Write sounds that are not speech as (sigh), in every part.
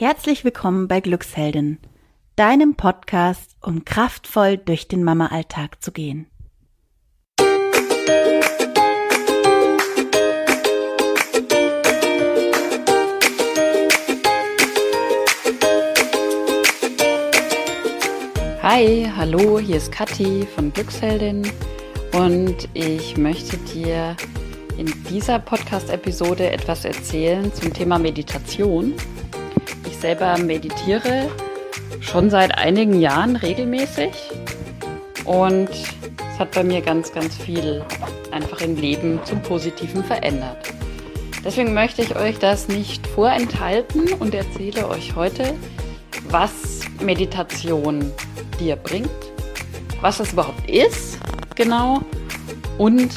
Herzlich willkommen bei Glücksheldin, deinem Podcast, um kraftvoll durch den Mama-Alltag zu gehen. Hi, hallo, hier ist Kathi von Glücksheldin und ich möchte dir in dieser Podcast-Episode etwas erzählen zum Thema Meditation. Selber meditiere schon seit einigen Jahren regelmäßig und es hat bei mir ganz, ganz viel einfach im Leben zum Positiven verändert. Deswegen möchte ich euch das nicht vorenthalten und erzähle euch heute, was Meditation dir bringt, was es überhaupt ist, genau, und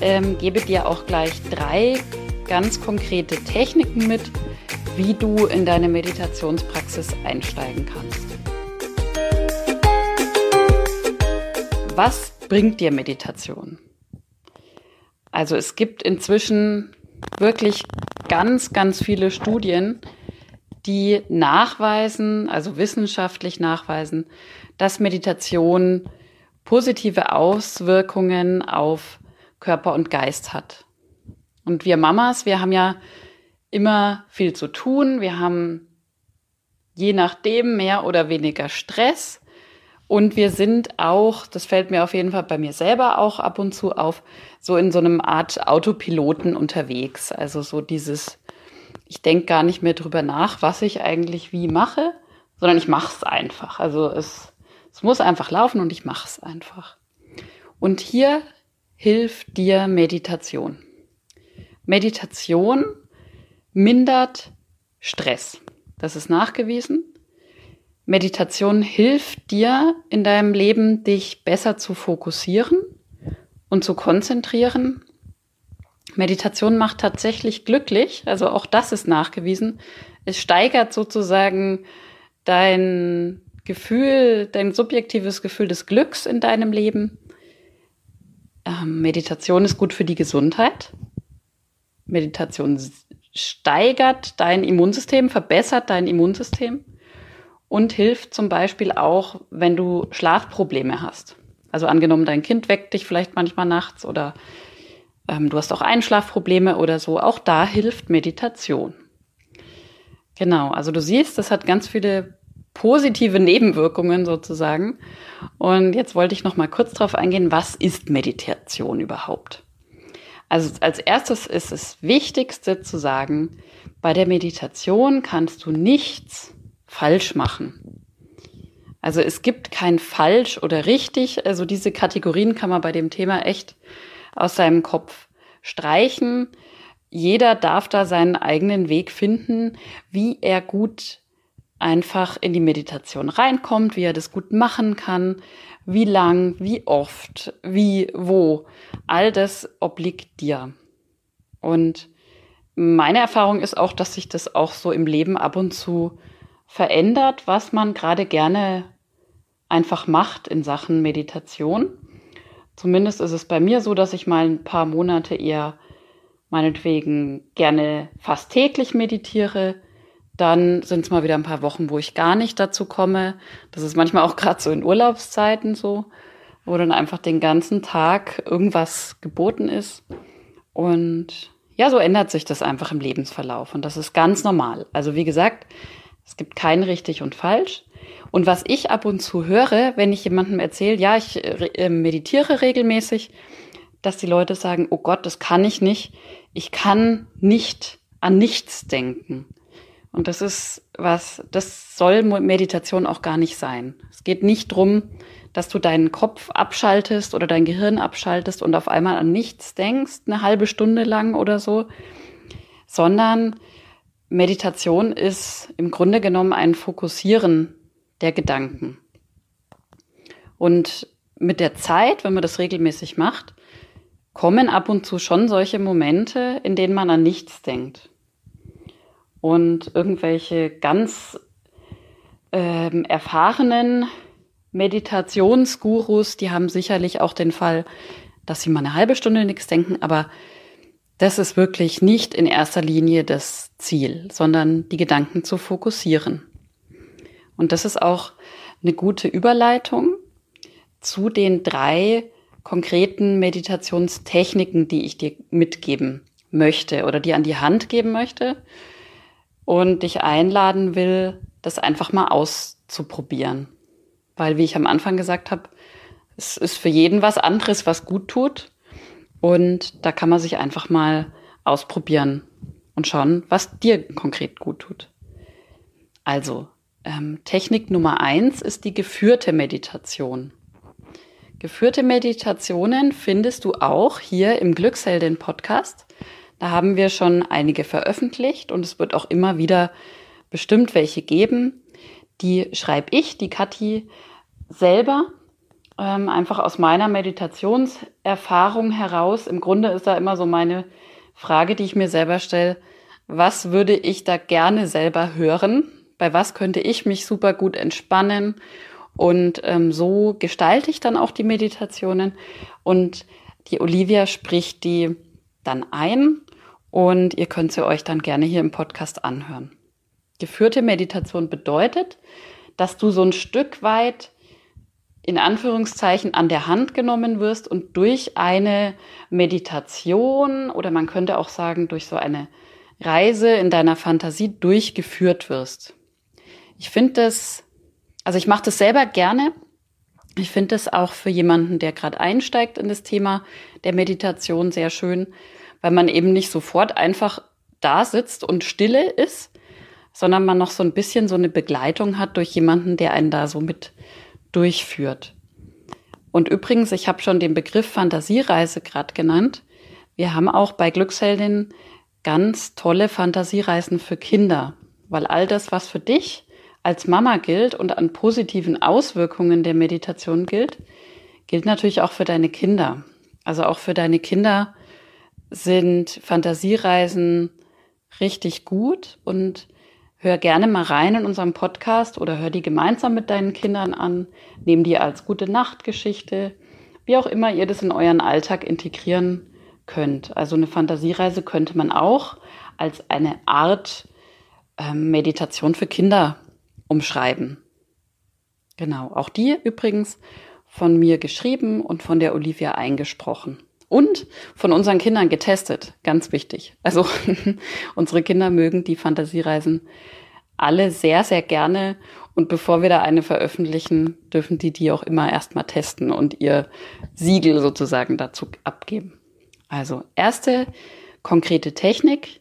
ähm, gebe dir auch gleich drei ganz konkrete Techniken mit, wie du in deine Meditationspraxis einsteigen kannst. Was bringt dir Meditation? Also es gibt inzwischen wirklich ganz, ganz viele Studien, die nachweisen, also wissenschaftlich nachweisen, dass Meditation positive Auswirkungen auf Körper und Geist hat. Und wir Mamas, wir haben ja immer viel zu tun. Wir haben je nachdem mehr oder weniger Stress. Und wir sind auch, das fällt mir auf jeden Fall bei mir selber auch ab und zu auf, so in so einem Art Autopiloten unterwegs. Also so dieses, ich denke gar nicht mehr drüber nach, was ich eigentlich wie mache, sondern ich mache es einfach. Also es, es muss einfach laufen und ich mache es einfach. Und hier hilft dir Meditation. Meditation mindert Stress. Das ist nachgewiesen. Meditation hilft dir in deinem Leben, dich besser zu fokussieren und zu konzentrieren. Meditation macht tatsächlich glücklich, also auch das ist nachgewiesen. Es steigert sozusagen dein Gefühl, dein subjektives Gefühl des Glücks in deinem Leben. Ähm, Meditation ist gut für die Gesundheit. Meditation steigert dein Immunsystem, verbessert dein Immunsystem und hilft zum Beispiel auch, wenn du Schlafprobleme hast. Also angenommen, dein Kind weckt dich vielleicht manchmal nachts oder ähm, du hast auch Einschlafprobleme oder so. Auch da hilft Meditation. Genau, also du siehst, das hat ganz viele positive Nebenwirkungen sozusagen. Und jetzt wollte ich noch mal kurz darauf eingehen, was ist Meditation überhaupt? Also als erstes ist es Wichtigste zu sagen, bei der Meditation kannst du nichts falsch machen. Also es gibt kein falsch oder richtig. Also diese Kategorien kann man bei dem Thema echt aus seinem Kopf streichen. Jeder darf da seinen eigenen Weg finden, wie er gut einfach in die Meditation reinkommt, wie er das gut machen kann, wie lang, wie oft, wie, wo. All das obliegt dir. Und meine Erfahrung ist auch, dass sich das auch so im Leben ab und zu verändert, was man gerade gerne einfach macht in Sachen Meditation. Zumindest ist es bei mir so, dass ich mal ein paar Monate eher meinetwegen gerne fast täglich meditiere, dann sind es mal wieder ein paar Wochen, wo ich gar nicht dazu komme. Das ist manchmal auch gerade so in Urlaubszeiten so, wo dann einfach den ganzen Tag irgendwas geboten ist. Und ja, so ändert sich das einfach im Lebensverlauf. Und das ist ganz normal. Also wie gesagt, es gibt kein richtig und falsch. Und was ich ab und zu höre, wenn ich jemandem erzähle, ja, ich äh, meditiere regelmäßig, dass die Leute sagen, oh Gott, das kann ich nicht. Ich kann nicht an nichts denken. Und das ist was, das soll Meditation auch gar nicht sein. Es geht nicht drum, dass du deinen Kopf abschaltest oder dein Gehirn abschaltest und auf einmal an nichts denkst, eine halbe Stunde lang oder so, sondern Meditation ist im Grunde genommen ein Fokussieren der Gedanken. Und mit der Zeit, wenn man das regelmäßig macht, kommen ab und zu schon solche Momente, in denen man an nichts denkt und irgendwelche ganz ähm, erfahrenen Meditationsgurus, die haben sicherlich auch den Fall, dass sie mal eine halbe Stunde nichts denken, aber das ist wirklich nicht in erster Linie das Ziel, sondern die Gedanken zu fokussieren. Und das ist auch eine gute Überleitung zu den drei konkreten Meditationstechniken, die ich dir mitgeben möchte oder dir an die Hand geben möchte und dich einladen will, das einfach mal auszuprobieren. Weil, wie ich am Anfang gesagt habe, es ist für jeden was anderes, was gut tut. Und da kann man sich einfach mal ausprobieren und schauen, was dir konkret gut tut. Also, ähm, Technik Nummer eins ist die geführte Meditation. Geführte Meditationen findest du auch hier im Glücksheldin Podcast. Da haben wir schon einige veröffentlicht und es wird auch immer wieder bestimmt welche geben. Die schreibe ich, die Kathi, selber ähm, einfach aus meiner Meditationserfahrung heraus. Im Grunde ist da immer so meine Frage, die ich mir selber stelle, was würde ich da gerne selber hören? Bei was könnte ich mich super gut entspannen? Und ähm, so gestalte ich dann auch die Meditationen. Und die Olivia spricht die dann ein und ihr könnt sie euch dann gerne hier im Podcast anhören. Geführte Meditation bedeutet, dass du so ein Stück weit in Anführungszeichen an der Hand genommen wirst und durch eine Meditation oder man könnte auch sagen durch so eine Reise in deiner Fantasie durchgeführt wirst. Ich finde das, also ich mache das selber gerne. Ich finde das auch für jemanden, der gerade einsteigt in das Thema der Meditation sehr schön, weil man eben nicht sofort einfach da sitzt und stille ist, sondern man noch so ein bisschen so eine Begleitung hat durch jemanden, der einen da so mit durchführt. Und übrigens, ich habe schon den Begriff Fantasiereise gerade genannt. Wir haben auch bei Glücksheldin ganz tolle Fantasiereisen für Kinder, weil all das, was für dich als Mama gilt und an positiven Auswirkungen der Meditation gilt, gilt natürlich auch für deine Kinder. Also auch für deine Kinder sind Fantasiereisen richtig gut und Hör gerne mal rein in unserem Podcast oder hör die gemeinsam mit deinen Kindern an. Nehm die als gute Nachtgeschichte, wie auch immer ihr das in euren Alltag integrieren könnt. Also eine Fantasiereise könnte man auch als eine Art ähm, Meditation für Kinder umschreiben. Genau, auch die übrigens von mir geschrieben und von der Olivia eingesprochen. Und von unseren Kindern getestet, ganz wichtig. Also (laughs) unsere Kinder mögen die Fantasiereisen alle sehr, sehr gerne. Und bevor wir da eine veröffentlichen, dürfen die die auch immer erstmal testen und ihr Siegel sozusagen dazu abgeben. Also erste konkrete Technik,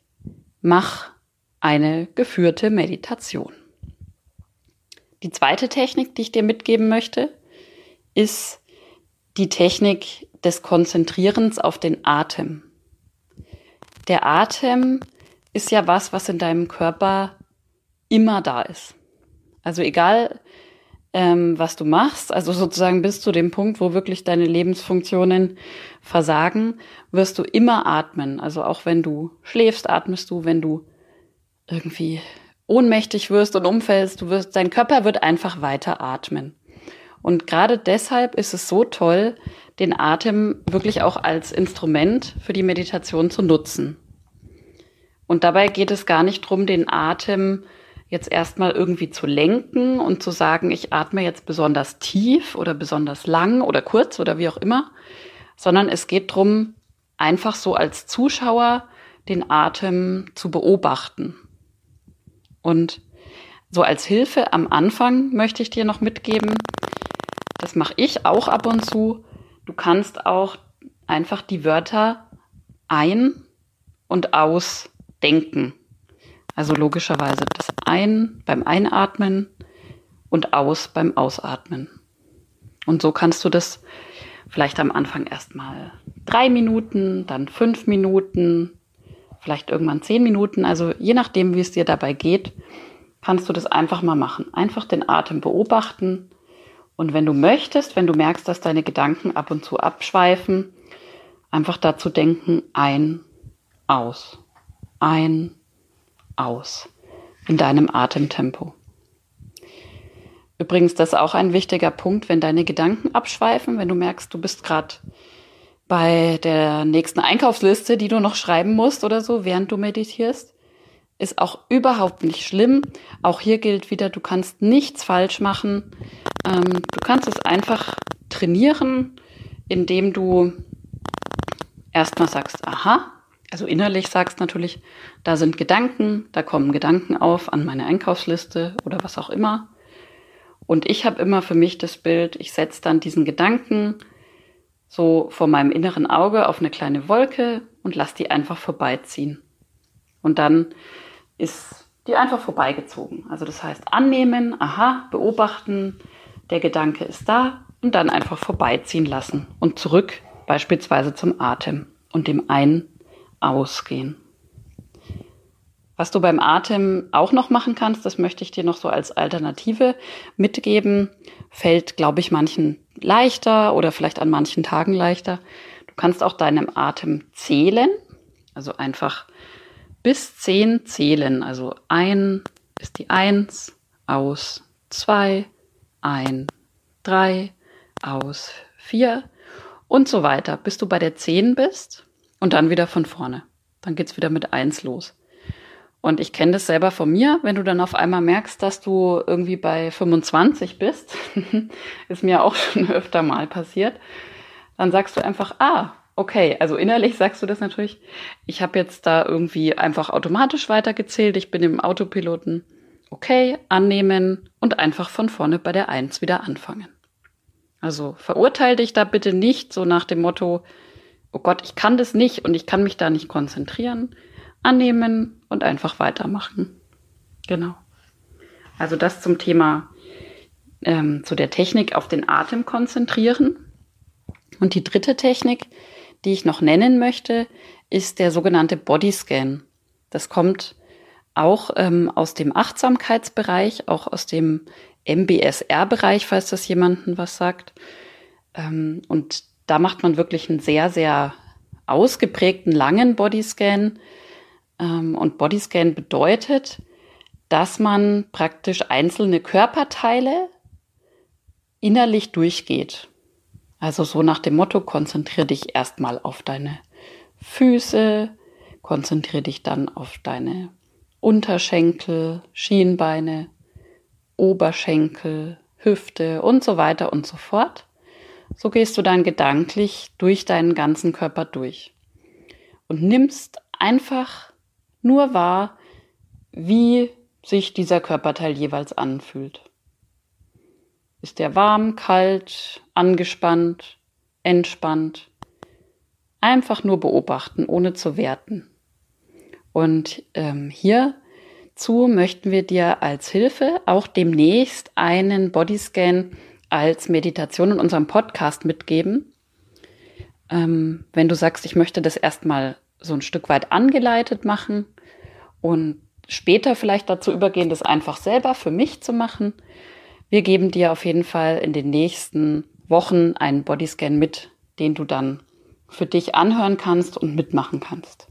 mach eine geführte Meditation. Die zweite Technik, die ich dir mitgeben möchte, ist die Technik des Konzentrierens auf den Atem. Der Atem ist ja was, was in deinem Körper immer da ist. Also egal, ähm, was du machst, also sozusagen bis zu dem Punkt, wo wirklich deine Lebensfunktionen versagen, wirst du immer atmen. Also auch wenn du schläfst, atmest du, wenn du irgendwie ohnmächtig wirst und umfällst, du wirst, dein Körper wird einfach weiter atmen. Und gerade deshalb ist es so toll, den Atem wirklich auch als Instrument für die Meditation zu nutzen. Und dabei geht es gar nicht drum, den Atem jetzt erstmal irgendwie zu lenken und zu sagen, ich atme jetzt besonders tief oder besonders lang oder kurz oder wie auch immer, sondern es geht drum, einfach so als Zuschauer den Atem zu beobachten. Und so als Hilfe am Anfang möchte ich dir noch mitgeben, das mache ich auch ab und zu, du kannst auch einfach die Wörter ein- und ausdenken. Also logischerweise das Ein beim Einatmen und Aus beim Ausatmen. Und so kannst du das vielleicht am Anfang erstmal drei Minuten, dann fünf Minuten, vielleicht irgendwann zehn Minuten. Also je nachdem, wie es dir dabei geht, kannst du das einfach mal machen. Einfach den Atem beobachten. Und wenn du möchtest, wenn du merkst, dass deine Gedanken ab und zu abschweifen, einfach dazu denken, ein, aus, ein, aus in deinem Atemtempo. Übrigens, das ist auch ein wichtiger Punkt, wenn deine Gedanken abschweifen, wenn du merkst, du bist gerade bei der nächsten Einkaufsliste, die du noch schreiben musst oder so, während du meditierst. Ist auch überhaupt nicht schlimm. Auch hier gilt wieder, du kannst nichts falsch machen. Ähm, du kannst es einfach trainieren, indem du erstmal sagst, aha, also innerlich sagst natürlich, da sind Gedanken, da kommen Gedanken auf an meine Einkaufsliste oder was auch immer. Und ich habe immer für mich das Bild, ich setze dann diesen Gedanken so vor meinem inneren Auge auf eine kleine Wolke und lass die einfach vorbeiziehen. Und dann ist die einfach vorbeigezogen. Also das heißt annehmen, aha, beobachten, der Gedanke ist da und dann einfach vorbeiziehen lassen und zurück beispielsweise zum Atem und dem Ein- Ausgehen. Was du beim Atem auch noch machen kannst, das möchte ich dir noch so als Alternative mitgeben, fällt, glaube ich, manchen leichter oder vielleicht an manchen Tagen leichter. Du kannst auch deinem Atem zählen, also einfach bis zehn zählen. Also ein ist die eins, aus zwei, ein, drei, aus vier und so weiter, bis du bei der zehn bist und dann wieder von vorne. Dann geht's wieder mit eins los. Und ich kenne das selber von mir, wenn du dann auf einmal merkst, dass du irgendwie bei 25 bist, (laughs) ist mir auch (laughs) schon öfter mal passiert, dann sagst du einfach, ah, okay, also innerlich sagst du das natürlich, ich habe jetzt da irgendwie einfach automatisch weitergezählt, ich bin im Autopiloten, okay, annehmen und einfach von vorne bei der Eins wieder anfangen. Also verurteile dich da bitte nicht so nach dem Motto, oh Gott, ich kann das nicht und ich kann mich da nicht konzentrieren, annehmen und einfach weitermachen. Genau. Also das zum Thema, ähm, zu der Technik auf den Atem konzentrieren. Und die dritte Technik, die ich noch nennen möchte, ist der sogenannte Bodyscan. Das kommt auch ähm, aus dem Achtsamkeitsbereich, auch aus dem MBSR-Bereich, falls das jemanden was sagt. Ähm, und da macht man wirklich einen sehr, sehr ausgeprägten langen Bodyscan. Ähm, und Bodyscan bedeutet, dass man praktisch einzelne Körperteile innerlich durchgeht. Also so nach dem Motto, konzentriere dich erstmal auf deine Füße, konzentriere dich dann auf deine Unterschenkel, Schienbeine, Oberschenkel, Hüfte und so weiter und so fort. So gehst du dann gedanklich durch deinen ganzen Körper durch und nimmst einfach nur wahr, wie sich dieser Körperteil jeweils anfühlt. Ist der warm, kalt, angespannt, entspannt? Einfach nur beobachten, ohne zu werten. Und ähm, hierzu möchten wir dir als Hilfe auch demnächst einen Bodyscan als Meditation in unserem Podcast mitgeben. Ähm, wenn du sagst, ich möchte das erstmal so ein Stück weit angeleitet machen und später vielleicht dazu übergehen, das einfach selber für mich zu machen. Wir geben dir auf jeden Fall in den nächsten Wochen einen Bodyscan mit, den du dann für dich anhören kannst und mitmachen kannst.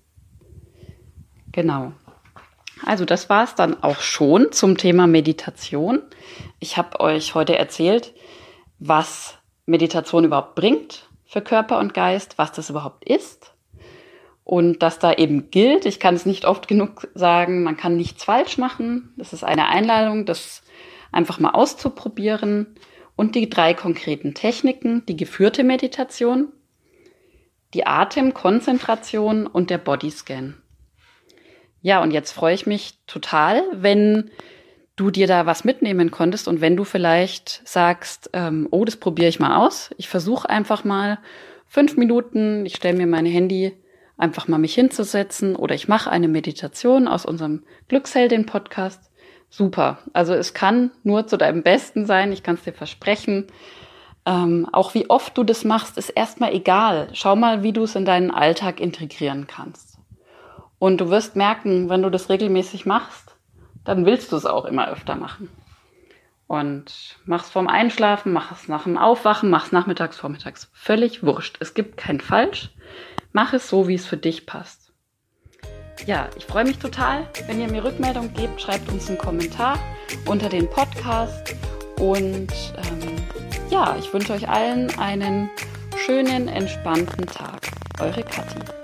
Genau. Also das war es dann auch schon zum Thema Meditation. Ich habe euch heute erzählt, was Meditation überhaupt bringt für Körper und Geist, was das überhaupt ist. Und dass da eben gilt, ich kann es nicht oft genug sagen, man kann nichts falsch machen. Das ist eine Einladung, das einfach mal auszuprobieren. Und die drei konkreten Techniken, die geführte Meditation, die Atemkonzentration und der Bodyscan. Ja, und jetzt freue ich mich total, wenn du dir da was mitnehmen konntest und wenn du vielleicht sagst, ähm, oh, das probiere ich mal aus. Ich versuche einfach mal fünf Minuten, ich stelle mir mein Handy einfach mal mich hinzusetzen oder ich mache eine Meditation aus unserem Glücksheldin-Podcast. Super. Also es kann nur zu deinem Besten sein, ich kann es dir versprechen. Ähm, auch wie oft du das machst, ist erstmal egal. Schau mal, wie du es in deinen Alltag integrieren kannst. Und du wirst merken, wenn du das regelmäßig machst, dann willst du es auch immer öfter machen. Und mach's vorm Einschlafen, mach es nach dem Aufwachen, mach es nachmittags, vormittags. Völlig wurscht. Es gibt kein Falsch. Mach es so, wie es für dich passt. Ja, ich freue mich total. Wenn ihr mir Rückmeldung gebt, schreibt uns einen Kommentar unter den Podcast. Und ähm, ja, ich wünsche euch allen einen schönen, entspannten Tag. Eure Kathi.